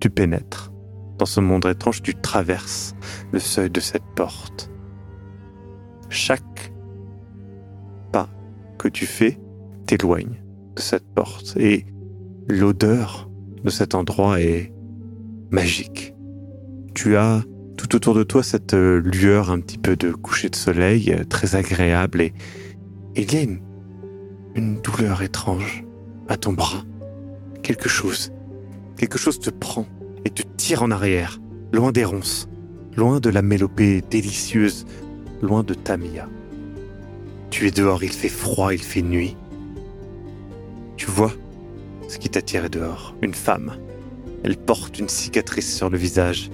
tu pénètres. Dans ce monde étrange, tu traverses le seuil de cette porte. Chaque pas que tu fais t'éloigne de cette porte et l'odeur de cet endroit est magique. Tu as tout autour de toi cette lueur un petit peu de coucher de soleil très agréable et il y a une douleur étrange à ton bras. Quelque chose, quelque chose te prend et te tire en arrière, loin des ronces, loin de la mélopée délicieuse, loin de Tamia. Tu es dehors, il fait froid, il fait nuit. Tu vois ce qui t'a tiré dehors, une femme. Elle porte une cicatrice sur le visage.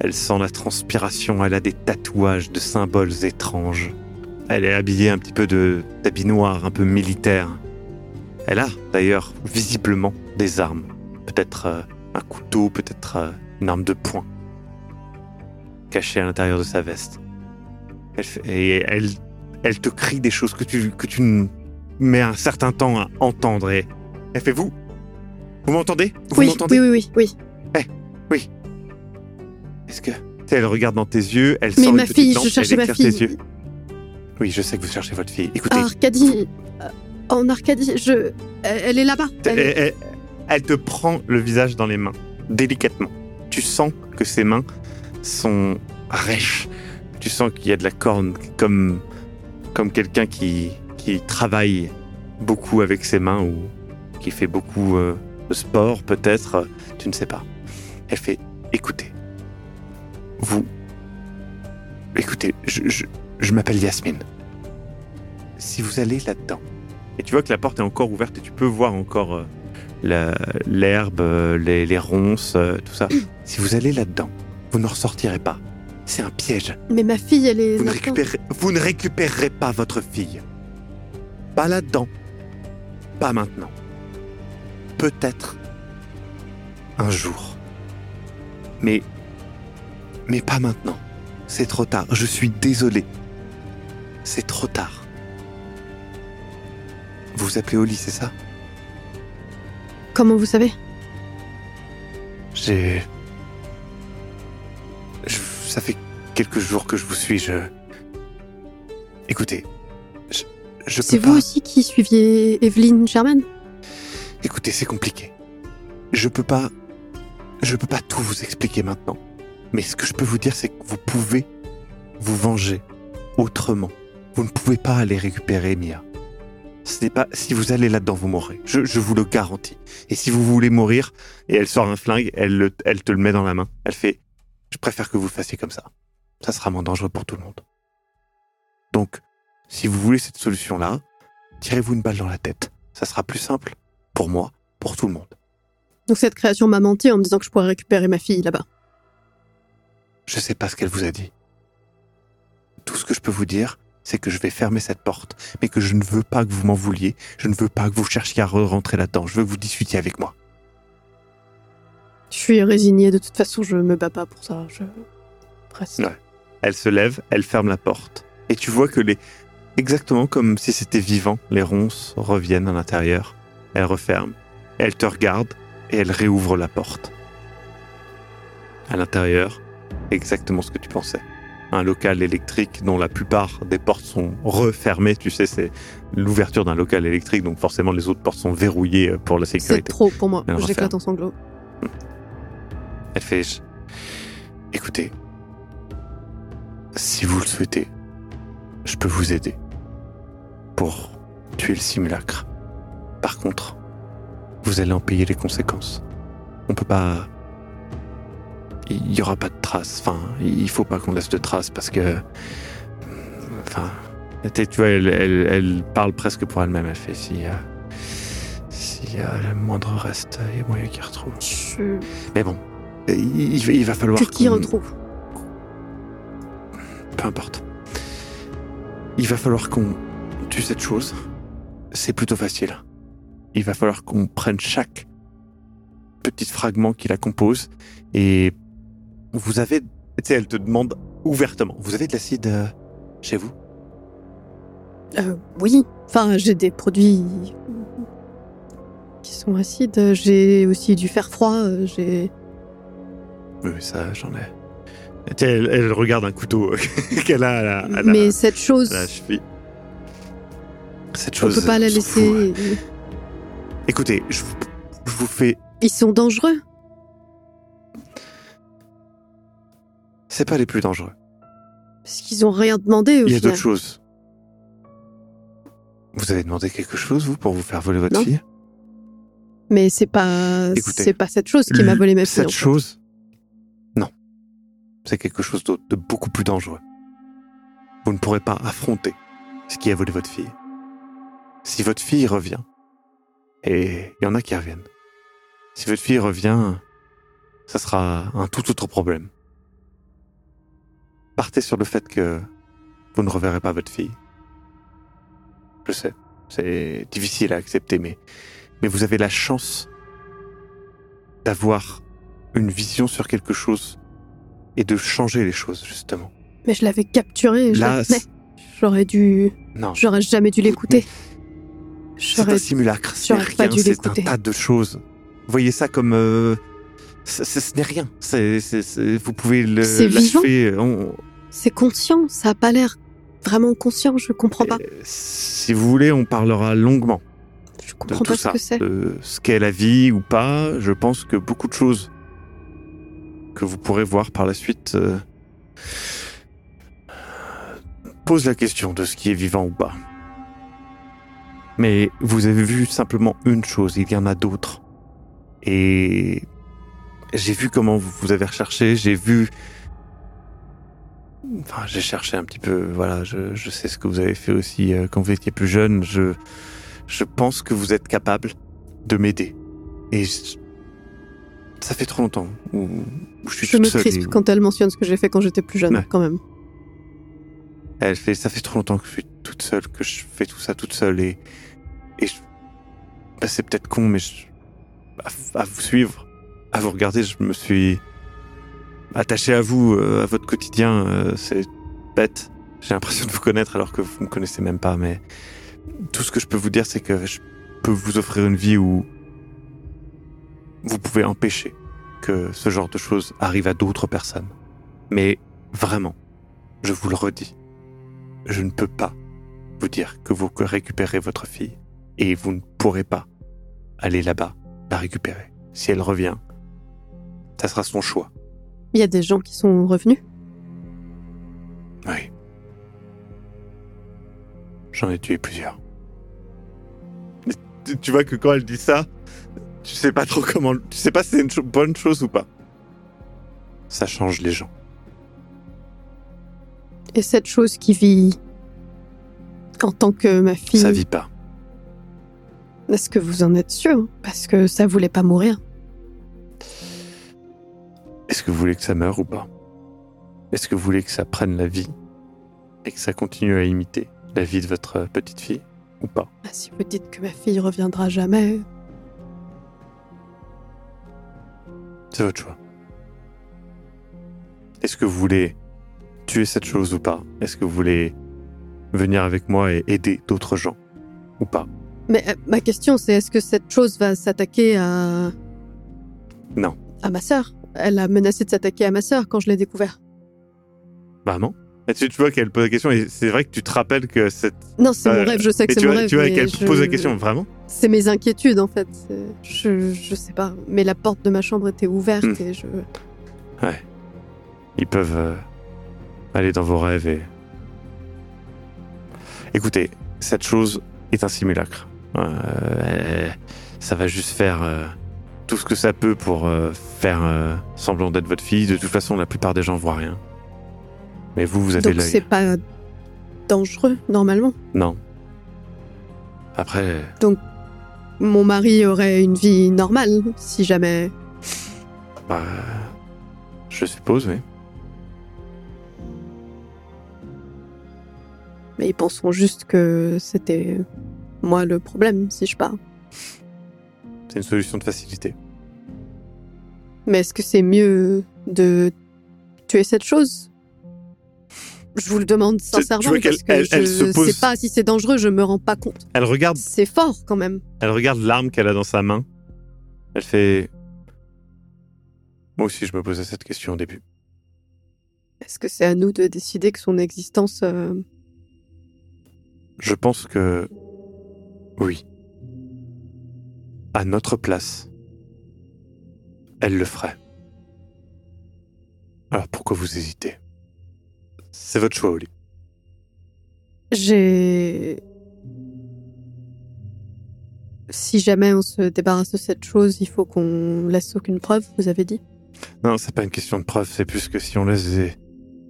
Elle sent la transpiration, elle a des tatouages de symboles étranges. Elle est habillée un petit peu de d'habit noir, un peu militaire. Elle a d'ailleurs visiblement des armes. Peut-être euh, un couteau, peut-être euh, une arme de poing. Cachée à l'intérieur de sa veste. Elle fait- et elle, elle te crie des choses que tu, que tu mets un certain temps à entendre. Et elle fait vous? Vous m'entendez? Vous Oui, m'entendez? oui, oui, oui, oui. Est-ce que. Elle regarde dans tes yeux, elle Mais sort ma une fille, je lampe, cherchais elle ma fille. tes yeux. Oui, je sais que vous cherchez votre fille. Écoutez, Arcadie. euh, En Arcadie, je. Elle est là-bas. elle, Elle- elle- elle te prend le visage dans les mains, délicatement. Tu sens que ses mains sont rêches. Tu sens qu'il y a de la corne, comme, comme quelqu'un qui, qui travaille beaucoup avec ses mains ou qui fait beaucoup euh, de sport, peut-être. Tu ne sais pas. Elle fait écoutez, vous. Écoutez, je, je, je m'appelle Yasmine. Si vous allez là-dedans, et tu vois que la porte est encore ouverte et tu peux voir encore euh, l'herbe, les, les ronces, euh, tout ça. si vous allez là-dedans, vous ne ressortirez pas. C'est un piège. Mais ma fille, elle est. Vous ne, là-dedans. récupérez, vous ne récupérerez pas votre fille. Pas là-dedans. Pas maintenant. Peut-être un jour. Mais. Mais pas maintenant. C'est trop tard. Je suis désolé. C'est trop tard. Vous vous appelez Oli, c'est ça? Comment vous savez? J'ai. Je- Ça fait quelques jours que je vous suis. Je. Écoutez. Je, je C'est vous pas. aussi qui suiviez Evelyne Sherman? Écoutez, c'est compliqué. Je peux pas. Je peux pas tout vous expliquer maintenant. Mais ce que je peux vous dire, c'est que vous pouvez vous venger autrement. Vous ne pouvez pas aller récupérer Mia. Ce n'est pas. Si vous allez là-dedans, vous mourrez. Je, je vous le garantis. Et si vous voulez mourir, et elle sort un flingue, elle, le- elle te le met dans la main. Elle fait. Je préfère que vous le fassiez comme ça. Ça sera moins dangereux pour tout le monde. Donc, si vous voulez cette solution-là, tirez-vous une balle dans la tête. Ça sera plus simple pour moi, pour tout le monde. Donc cette création m'a menti en me disant que je pourrais récupérer ma fille là-bas. Je sais pas ce qu'elle vous a dit. Tout ce que je peux vous dire, c'est que je vais fermer cette porte, mais que je ne veux pas que vous m'en vouliez, je ne veux pas que vous cherchiez à re-rentrer là-dedans, je veux que vous discutiez avec moi. Je suis résignée, de toute façon, je me bats pas pour ça. Je... Presque. Ouais. Elle se lève, elle ferme la porte, et tu vois que les... Exactement comme si c'était vivant, les ronces reviennent à l'intérieur. Elle referme, elle te regarde, et elle réouvre la porte. À l'intérieur, exactement ce que tu pensais. Un local électrique dont la plupart des portes sont refermées. Tu sais, c'est l'ouverture d'un local électrique, donc forcément les autres portes sont verrouillées euh, pour la C'est sécurité. trop pour moi. J'éclate en sanglots. Elle fait Écoutez, si vous le souhaitez, je peux vous aider pour tuer le simulacre. Par contre, vous allez en payer les conséquences. On peut pas. Il y aura pas de traces. Enfin, il faut pas qu'on laisse de traces parce que. Enfin. Tu vois, elle, elle- elle parle presque pour elle-même. Elle fait si. euh, S'il y a le moindre reste, il y a moyen qu'il retrouve. Je... Mais bon, il, il va- il va falloir. Qu'on- retrouve Peu importe. Il va falloir qu'on tue cette chose. C'est plutôt facile. Il va falloir qu'on prenne chaque petit fragment qui la compose et vous avez. Tu sais, elle te demande ouvertement. Vous avez de l'acide euh, chez vous? Euh, oui. Enfin, j'ai des produits qui sont acides. J'ai aussi du fer froid. euh, J'ai Oui, ça, j'en ai. Elle, elle regarde un couteau qu'elle a à la, à la- Mais cette chose, à la. Cette on chose. peut pas la laisser. Écoutez, je vous, je vous fais. Ils sont dangereux. C'est pas les plus dangereux. Parce qu'ils ont rien demandé au Il y a d'autres choses. Vous avez demandé quelque chose, vous, pour vous faire voler votre Non. fille? Mais c'est pas, c'est pas cette chose qui m'a volé ma fille. Cette chose. Non. C'est quelque chose d'autre, de beaucoup plus dangereux. Vous ne pourrez pas affronter ce qui a volé votre fille. Si votre fille revient, et il y en a qui reviennent, si votre fille revient, ça sera un tout autre problème. Partez sur le fait que vous ne reverrez pas votre fille. Je sais, c'est difficile à accepter, mais, mais vous avez la chance d'avoir une vision sur quelque chose et de changer les choses, justement. Mais je l'avais capturé. Je Là, c'est- J'aurais dû, non, j'aurais jamais dû l'écouter. c'est un simulacre, j'aurais pas dû c'est un l'écouter. tas de choses. Voyez ça comme... euh, ce n'est rien. Vous pouvez le C'est vivant. on- C'est conscient, ça a pas l'air vraiment conscient, je comprends pas. euh, si vous voulez, on parlera longuement Je de comprends tout pas ce que c'est. de ce qu'est la vie ou pas. Je pense que beaucoup de choses que vous pourrez voir par la suite euh, posent la question de ce qui est vivant ou pas. Mais vous avez vu simplement une chose, il y en a d'autres. Et j'ai vu comment vous vous avez recherché, j'ai vu... Enfin, j'ai cherché un petit peu, voilà, je, je sais ce que vous avez fait aussi euh, quand vous étiez plus jeune. Je, je pense que vous êtes capable de m'aider. Et je- ça fait trop longtemps où, où je suis Je toute me seule. crispe et- quand elle mentionne ce que j'ai fait quand j'étais plus jeune, Ouais. quand même. Elle fait, ça fait trop longtemps que je suis toute seule, que je fais tout ça toute seule et, et je- bah, c'est peut-être con, mais je- à, à vous suivre, à vous regarder, je me suis attaché à vous, euh, à votre quotidien. euh, c'est bête. J'ai l'impression de vous connaître alors que vous me connaissez même pas, mais tout ce que je peux vous dire, c'est que je peux vous offrir une vie où vous pouvez empêcher que ce genre de choses arrive à d'autres personnes. Mais vraiment, je vous le redis, je ne peux pas vous dire que vous récupérez votre fille et vous ne pourrez pas aller là-bas la récupérer. Si elle revient, ça sera son choix. Il y a des gens qui sont revenus. Oui. J'en ai tué plusieurs. Tu- Tu vois que quand elle dit ça, tu sais pas trop comment. Tu sais pas si c'est une bonne chose ou pas. Ça change les gens. Et cette chose qui vit en tant que ma fille, Ça vit pas. est-ce que vous en êtes sûr? Parce que ça voulait pas mourir. Que vous voulez que ça meure ou pas? Est-ce que vous voulez que ça prenne la vie et que ça continue à imiter la vie de votre petite fille ou pas? Ah, si vous dites que ma fille reviendra jamais, C'est votre choix. Est-ce que vous voulez tuer cette chose ou pas? Est-ce que vous voulez venir avec moi et aider d'autres gens ou pas? Mais euh, ma question, c'est est-ce que cette chose va s'attaquer à. Non. À ma sœur? Elle a menacé de s'attaquer à ma sœur quand je l'ai découvert. Vraiment et tu, tu vois qu'elle pose la question et c'est vrai que tu te rappelles que cette... Non, c'est Euh, mon rêve, je sais que c'est tu mon vois, rêve. tu vois qu'elle je- pose la question vraiment C'est mes inquiétudes, en fait. C'est- Je, je sais pas. Mais la porte de ma chambre était ouverte Hmm. et je. Ils peuvent euh, aller dans vos rêves et... Écoutez, cette chose est un simulacre. Euh, ça va juste faire euh, tout ce que ça peut pour euh, faire euh, semblant d'être votre fille. De toute façon, la plupart des gens voient rien. Mais vous, vous avez Donc c'est pas dangereux, normalement. Non. Après, Mon mari aurait une vie normale, si jamais. bah, je suppose, oui. Mais ils penseront juste que c'était moi le problème, si je pars. C'est une solution de facilité. Mais est-ce que c'est mieux de tuer cette chose? Je vous le demande sincèrement tu que elle- je se pose- sais pas si c'est dangereux, je me rends pas compte. Elle regarde C'est fort quand même. Elle regarde l'arme qu'elle a dans sa main. Elle fait. Moi aussi, je me posais cette question au début. Est-ce que c'est à nous de décider que son existence... euh, Je pense que... Oui. À notre place, elle le ferait. Alors pourquoi vous hésitez? C'est votre choix, Oli. J'ai... Si jamais on se débarrasse de cette chose, il faut qu'on laisse aucune preuve, vous avez dit? Non, c'est pas une question de preuve, c'est plus que si on laisse des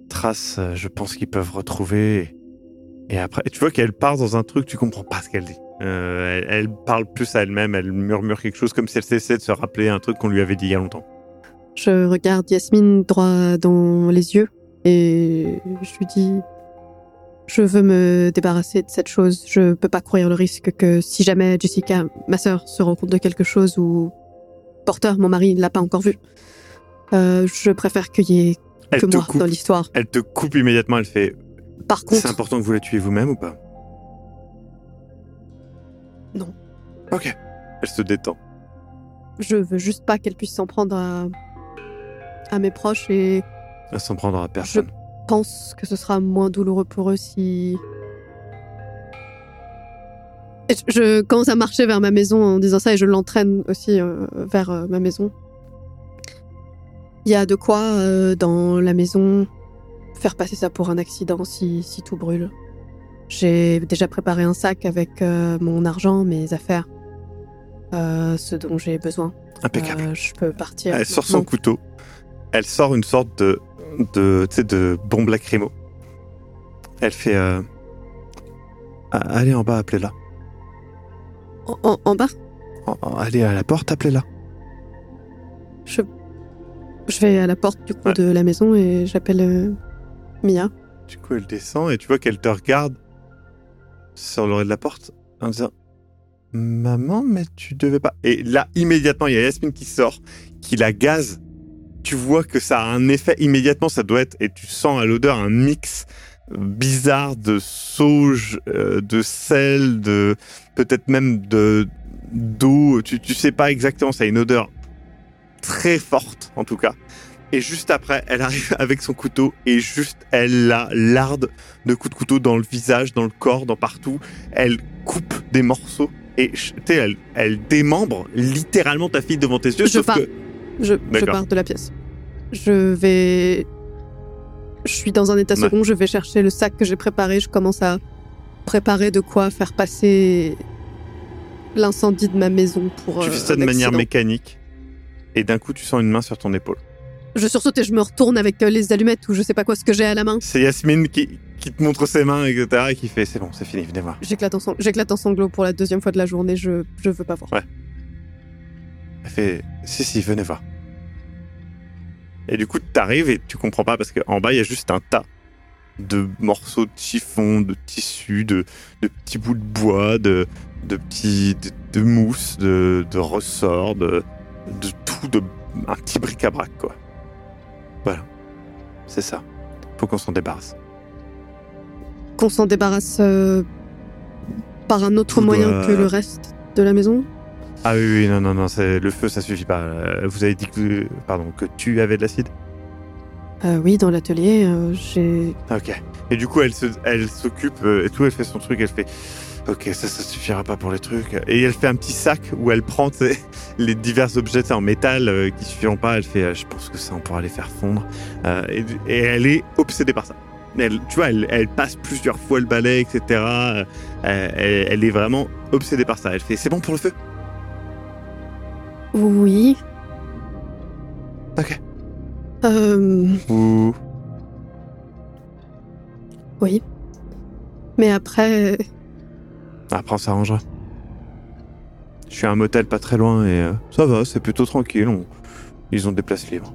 traces, euh, je pense qu'ils peuvent retrouver. Et, et après, et tu vois qu'elle part dans un truc, tu comprends pas ce qu'elle dit. Euh, elle, elle parle plus à elle-même, elle murmure quelque chose comme si elle cessait de se rappeler un truc qu'on lui avait dit il y a longtemps. Je regarde Yasmine droit dans les yeux et je lui dis Je veux me débarrasser de cette chose. Je peux pas courir le risque que si jamais Jessica, ma sœur, se rend compte de quelque chose ou Porter, mon mari, ne l'a pas encore vu. Euh, je préfère qu'il y ait Elle que moi coupe, dans l'histoire. elle te coupe immédiatement, elle fait Par C'est contre, important que vous la tuiez vous-même ou pas? Non. Ok. Elle se détend. je veux juste pas qu'elle puisse s'en prendre à, à mes proches et Elle s'en prendra à personne. pense que ce sera moins douloureux pour eux si. Et je- Je commence à marcher vers ma maison en disant ça et je l'entraîne aussi euh, vers euh, ma maison. Il y a de quoi euh, dans la maison faire passer ça pour un accident si, si tout brûle. J'ai déjà préparé un sac avec euh, mon argent, mes affaires, euh, ce dont j'ai besoin. Impeccable. Euh, je peux partir. Elle sort son couteau. Elle sort une sorte de, de, tu sais, de bombe lacrymo. Elle fait. Allez en bas, appelez-la. En, en- en bas? En- Allez à la porte, appelez-la. Je, je vais à la porte du coup Ouais. de la maison et j'appelle Mia. Du coup, elle descend et tu vois qu'elle te regarde sur l'oreille de la porte en disant Maman, mais tu devais pas. Et là, immédiatement, il y a Yasmine qui sort, qui la gaze. Tu vois que ça a un effet immédiatement, ça doit être, et tu sens à l'odeur un mix bizarre de sauge, euh, de sel, de peut-être même de d'eau. Tu, tu sais pas exactement, ça a une odeur très forte en tout cas. Et juste après, elle arrive avec son couteau et juste elle la larde de coups de couteau dans le visage, dans le corps, dans partout. Elle coupe des morceaux et tu sais, elle, elle démembre littéralement ta fille devant tes yeux. Je sauf pars. que Je, je pars de la pièce. Je vais. Je suis dans un état Ouais. second, je vais chercher le sac que j'ai préparé, je commence à préparer de quoi faire passer l'incendie de ma maison pour. tu euh, fais ça de manière mécanique et d'un coup tu sens une main sur ton épaule. Je sursaute et je me retourne avec euh, les allumettes ou je sais pas quoi ce que j'ai à la main. C'est Yasmine qui, qui te montre ses mains, etc. et qui fait c'est bon, c'est fini, venez voir. J'éclate en, sang- sanglots pour la deuxième fois de la journée, je, je veux pas voir. Elle fait si, si, venez voir. Et du coup, t'arrives et tu comprends pas parce qu'en bas, il y a juste un tas de morceaux de chiffon, de tissu, de, de petits bouts de bois, de, de petits de, de mousse, de, de ressorts, de, de tout, de un petit bric-à-brac, quoi. Voilà. C'est ça. Faut qu'on s'en débarrasse. Qu'on s'en débarrasse euh, par un autre moyen doit- que le reste de la maison? Ah oui, oui, non, non, non, c'est, le feu, ça suffit pas. Euh, Vous avez dit que, pardon, que tu avais de l'acide? Euh, oui, dans l'atelier, euh, j'ai. Ok. Et du coup, elle s'occupe et tout, elle fait son truc, elle fait. Ok, ça, ça suffira pas pour les trucs. Et elle fait un petit sac où elle prend les divers objets en métal euh, qui suffiront pas. Elle fait, euh, je pense que ça, on pourra les faire fondre. Euh, et, et elle est obsédée par ça. Elle, tu vois, elle, elle passe plusieurs fois le balai, etc. Euh, elle, elle est vraiment obsédée par ça. Elle fait, c'est bon pour le feu? Oui. Ok. Euh, Ou oui. Mais après, après, on s'arrangera. Je suis à un motel pas très loin et euh, ça va, c'est plutôt tranquille. on- Ils ont des places libres.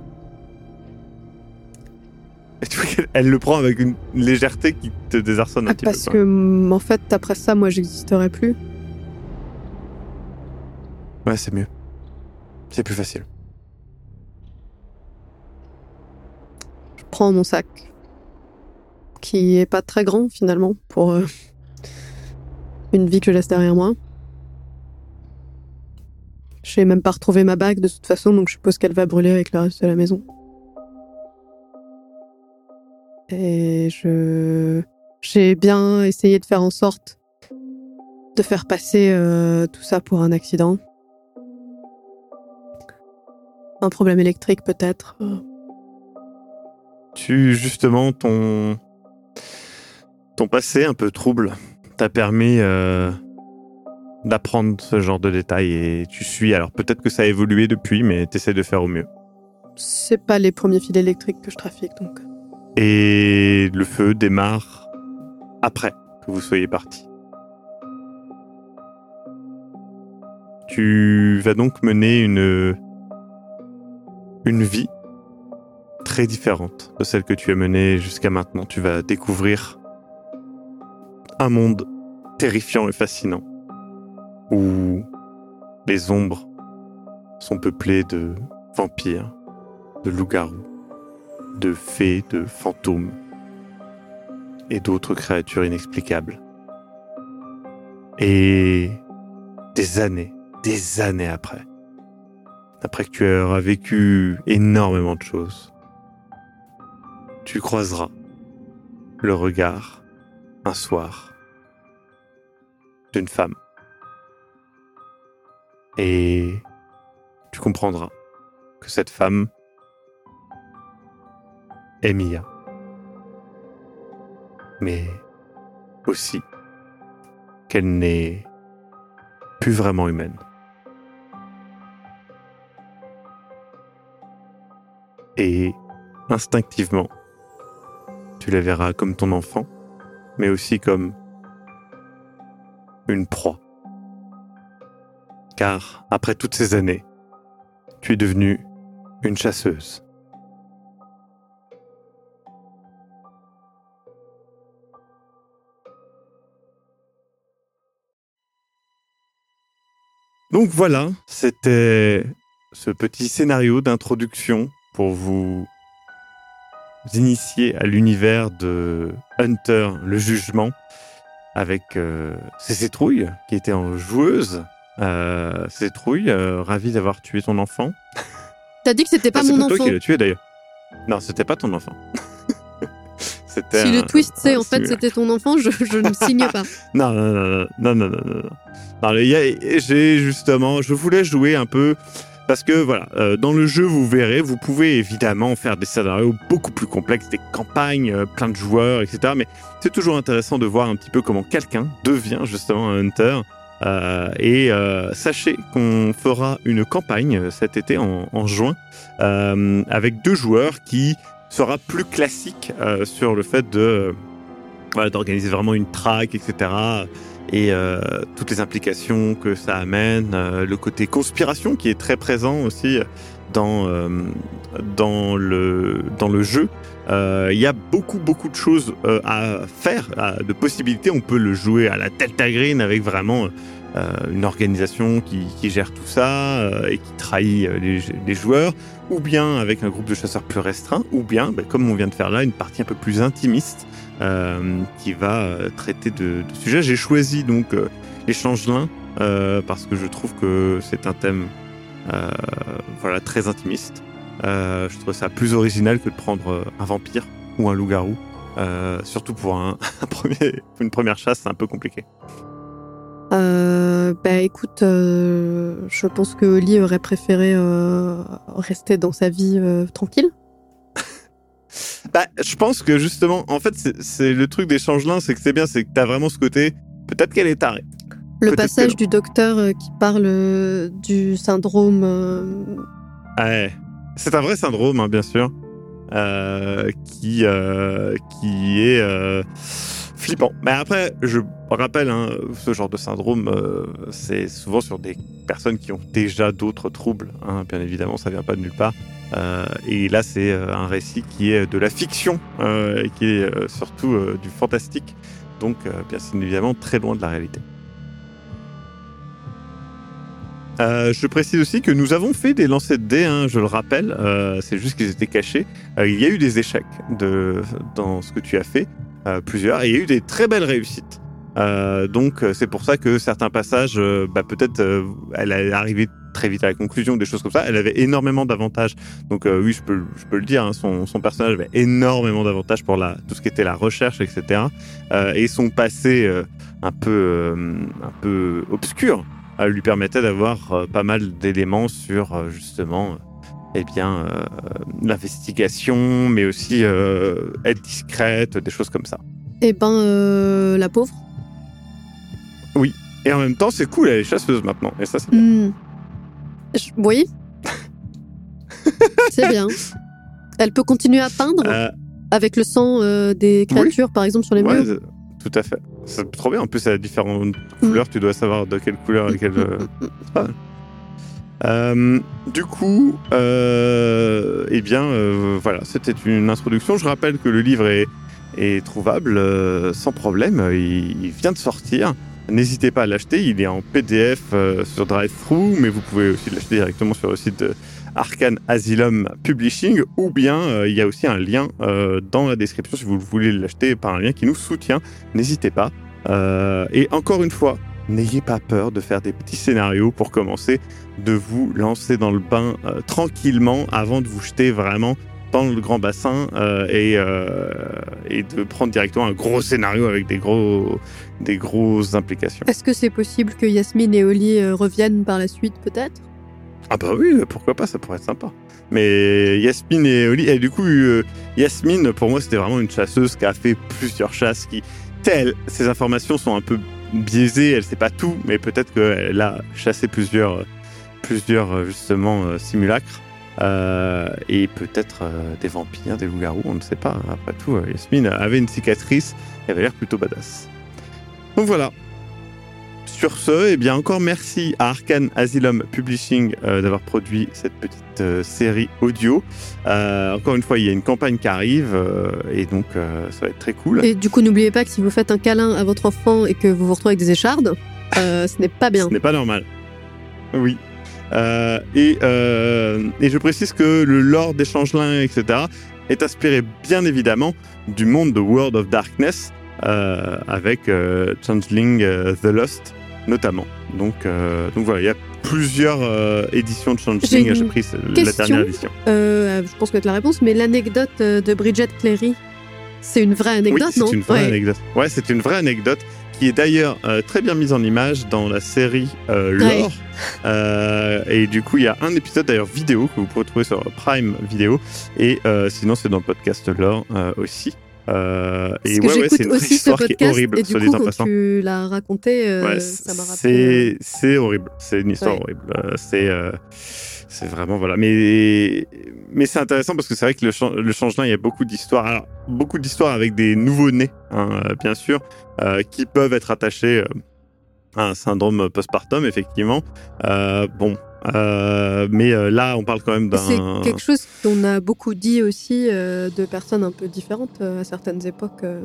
Et tu vois qu'elle elle le prend avec une légèreté qui te désarçonne un ah, petit parce peu. que, en fait, après ça, moi, j'existerai plus. Ouais, c'est mieux. C'est plus facile. Je prends mon sac, qui est pas très grand finalement pour euh, une vie que je laisse derrière moi. Je j'ai même pas retrouvé ma bague de toute façon, donc je suppose qu'elle va brûler avec le reste de la maison. Et je. J'ai bien essayé de faire en sorte de faire passer euh, tout ça pour un accident. Un problème électrique peut-être. Tu, justement, ton. Ton passé un peu trouble t'a permis euh, d'apprendre ce genre de détails et tu suis. Alors peut-être que ça a évolué depuis, mais t'essaies de faire au mieux. C'est pas les premiers fils électriques que je trafique donc. Et le feu démarre après que vous soyez parti. Tu vas donc mener une une vie très différente de celle que tu as menée jusqu'à maintenant. Tu vas découvrir un monde terrifiant et fascinant où les ombres sont peuplées de vampires, de loups-garous, de fées, de fantômes et d'autres créatures inexplicables. Et des années, des années après, après que tu auras vécu énormément de choses, tu croiseras le regard un soir d'une femme. Et tu comprendras que cette femme est Mia. Mais aussi qu'elle n'est plus vraiment humaine. Et instinctivement, tu la verras comme ton enfant, mais aussi comme une proie. Car après toutes ces années, tu es devenue une chasseuse. Donc voilà, c'était ce petit scénario d'introduction pour vous initier à l'univers de Hunter, le jugement, avec euh, ses cétrouilles, qui était en joueuse. Euh, cétrouille, euh, ravie d'avoir tué ton enfant. T'as dit que c'était pas ah, mon enfant. C'est toi qui l'as tué d'ailleurs. Non, c'était pas ton enfant. si un... le twist c'est en fait c'était ton enfant, je, je ne signe pas. non, non, non, non, non, non, non, non. non j'ai justement, je voulais jouer un peu parce que voilà, euh, dans le jeu, vous verrez, vous pouvez évidemment faire des scénarios beaucoup plus complexes, des campagnes, euh, plein de joueurs, etc. Mais c'est toujours intéressant de voir un petit peu comment quelqu'un devient justement un hunter. Euh, et euh, sachez qu'on fera une campagne euh, cet été en, en juin avec deux joueurs qui sera plus classique sur le fait de d'organiser vraiment une track, etc. Et euh, toutes les implications que ça amène, euh, le côté conspiration qui est très présent aussi dans euh, dans le dans le jeu. Euh, Il y a beaucoup beaucoup de choses euh, à faire, de possibilités. On peut le jouer à la Delta Green avec vraiment euh, une organisation qui, qui gère tout ça euh, et qui trahit euh, les, les joueurs, ou bien avec un groupe de chasseurs plus restreint, ou bien, bah, comme on vient de faire là, une partie un peu plus intimiste euh, qui va euh, traiter de, de sujets. J'ai choisi donc euh, les changelins euh, parce que je trouve que c'est un thème euh, voilà très intimiste. Euh, je trouve ça plus original que de prendre un vampire ou un loup-garou. Surtout pour un premier, une première chasse, c'est un peu compliqué. Euh, bah écoute, euh, je pense que Oli aurait préféré euh, rester dans sa vie tranquille. Bah, je pense que justement, en fait, c'est- le truc des changelins, c'est que c'est bien, c'est que t'as vraiment ce côté. Peut-être qu'elle est tarée. Le passage du docteur qui parle du syndrome. Ouais. C'est un vrai syndrome, hein, bien sûr, qui, qui est flippant. Mais après, je rappelle, hein, ce genre de syndrome, euh, c'est souvent sur des personnes qui ont déjà d'autres troubles. hein, bien évidemment, ça vient pas de nulle part. Euh, et là, c'est euh, un récit qui est de la fiction, et qui est surtout du fantastique. Donc, bien évidemment, très loin de la réalité. Je précise aussi que nous avons fait des lancers de dés, hein, je le rappelle, c'est juste qu'ils étaient cachés. Il y a eu des échecs dans ce que tu as fait, plusieurs, et il y a eu des très belles réussites. Euh, donc euh, c'est pour ça que certains passages, euh, bah, peut-être euh, elle est arrivée très vite à la conclusion, des choses comme ça. Elle avait énormément d'avantages. Donc euh, oui, je peux, je peux le dire, hein, son, son personnage avait énormément d'avantages pour la, tout ce qui était la recherche, etc. Euh, et son passé euh, un peu, euh, un peu obscur euh, lui permettait d'avoir euh, pas mal d'éléments sur euh, justement, euh, eh bien, euh, l'investigation, mais aussi euh, être discrète, des choses comme ça. Eh ben, euh, la pauvre. Et en même temps, c'est cool, elle est chasseuse maintenant. Et ça, c'est bien. Hmm. Je- Oui. c'est bien. Elle peut continuer à peindre avec le sang des créatures, par exemple, sur les ouais, murs. tout à fait. C'est trop bien. En plus, elle a différentes couleurs. Tu dois savoir de quelle couleur et quelle. mal. Euh, du coup, euh, eh bien, euh, voilà, c'était une introduction. Je rappelle que le livre est, trouvable euh, sans problème. Il, vient de sortir. N'hésitez pas à l'acheter. Il est en PDF sur DriveThru, mais vous pouvez aussi l'acheter directement sur le site de Arcane Asylum Publishing, ou bien il y a aussi un lien dans la description si vous voulez l'acheter par un lien qui nous soutient. N'hésitez pas. Et encore une fois, n'ayez pas peur de faire des petits scénarios pour commencer, de vous lancer dans le bain euh, tranquillement avant de vous jeter vraiment dans le grand bassin euh, et, euh, et de prendre directement un gros scénario avec des gros des grosses implications. Est-ce que c'est possible que Yasmine et Oli reviennent par la suite, peut-être? Ah bah oui, pourquoi pas, ça pourrait être sympa. Mais Yasmine et Oli, et du coup, Yasmine, pour moi, c'était vraiment une chasseuse qui a fait plusieurs chasses, qui, telle, ces informations sont un peu biaisées, elle sait pas tout, mais peut-être qu'elle a chassé plusieurs, plusieurs justement, euh, simulacres. Euh, et peut-être euh, des vampires, des loups-garous, on ne sait pas. Après tout, Yasmine avait une cicatrice et avait l'air plutôt badass. Donc voilà, sur ce, eh bien encore merci à Arcane Asylum Publishing euh, d'avoir produit cette petite euh, série audio. Euh, encore une fois, il y a une campagne qui arrive et donc ça va être très cool. Et du coup, n'oubliez pas que si vous faites un câlin à votre enfant et que vous vous retrouvez avec des échardes, ce n'est pas bien. Ce n'est pas normal. Oui. Et, et je précise que le lore des changelins, etc., est inspiré bien évidemment du monde de World of Darkness euh, avec euh, Changeling euh, The Lost notamment. Donc, euh, donc voilà, il y a plusieurs euh, éditions de Changeling. J'ai pris la dernière édition. Euh, je pense que c'est la réponse, mais l'anecdote de Bridget Cleary, c'est une vraie anecdote, oui, non? c'est une vraie Ouais. anecdote. Ouais, c'est une vraie anecdote qui est d'ailleurs très bien mise en image dans la série Ouais. Lore. Et du coup, il y a un épisode d'ailleurs vidéo que vous pouvez trouver sur Prime Vidéo. Et sinon, c'est dans le podcast Lore aussi. Euh, et que ouais, ouais, c'est une aussi ce histoire qui est horrible, et du soit dit coup en quand passant. tu l'as raconté, euh, Ouais, ça m'a rappelé. c'est horrible. C'est une histoire horrible. Euh, c'est euh, c'est vraiment voilà. Mais mais c'est intéressant parce que c'est vrai que le, chan- le changelin, il y a beaucoup d'histoires. Alors beaucoup d'histoires avec des nouveaux nés, hein, euh, bien sûr, euh, qui peuvent être attachés euh, à un syndrome postpartum, effectivement. Euh, bon. Euh, mais euh, là, on parle quand même Et C'est d'un. quelque chose qu'on a beaucoup dit aussi euh, de personnes un peu différentes à certaines époques. euh.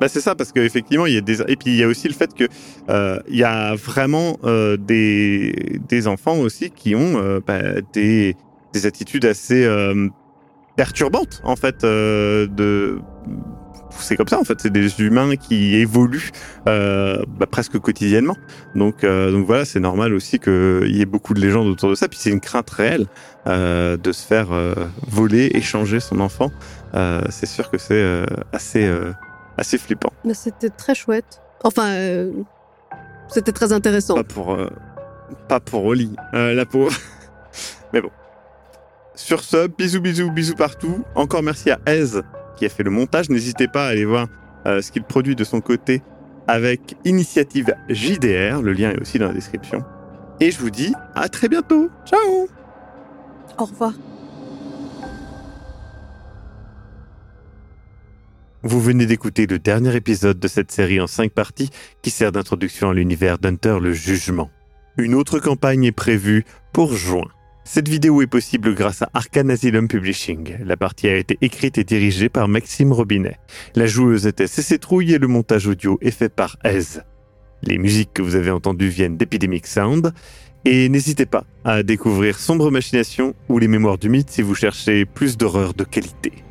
Bah c'est ça parce qu'effectivement il y a des et puis il y a aussi le fait que euh, il y a vraiment euh, des des enfants aussi qui ont euh, bah, des des attitudes assez perturbantes en fait de c'est comme ça en fait c'est des humains qui évoluent euh, bah, presque quotidiennement donc euh, donc voilà c'est normal aussi qu'il y ait beaucoup de légendes autour de ça puis c'est une crainte réelle euh, de se faire voler échanger son enfant c'est sûr que c'est assez assez flippant. Mais c'était très chouette. Enfin, c'était très intéressant. Pas pour, pas pour Oli, la pauvre. Mais bon. Sur ce, bisous, bisous, bisous partout. Encore merci à Ez qui a fait le montage. N'hésitez pas à aller voir euh, ce qu'il produit de son côté avec Initiative JDR. Le lien est aussi dans la description. Et je vous dis à très bientôt. Ciao Au revoir. Vous venez d'écouter le dernier épisode de cette série en cinq parties qui sert d'introduction à l'univers d'Hunter le Jugement. Une autre campagne est prévue pour juin. Cette vidéo est possible grâce à Arcane Asylum Publishing. La partie a été écrite et dirigée par Maxime Robinet. La joueuse était CC Trouille et le montage audio est fait par Ez. Les musiques que vous avez entendues viennent d'Epidemic Sound. Et n'hésitez pas à découvrir Sombre Machination ou Les Mémoires du Mythe si vous cherchez plus d'horreur de qualité.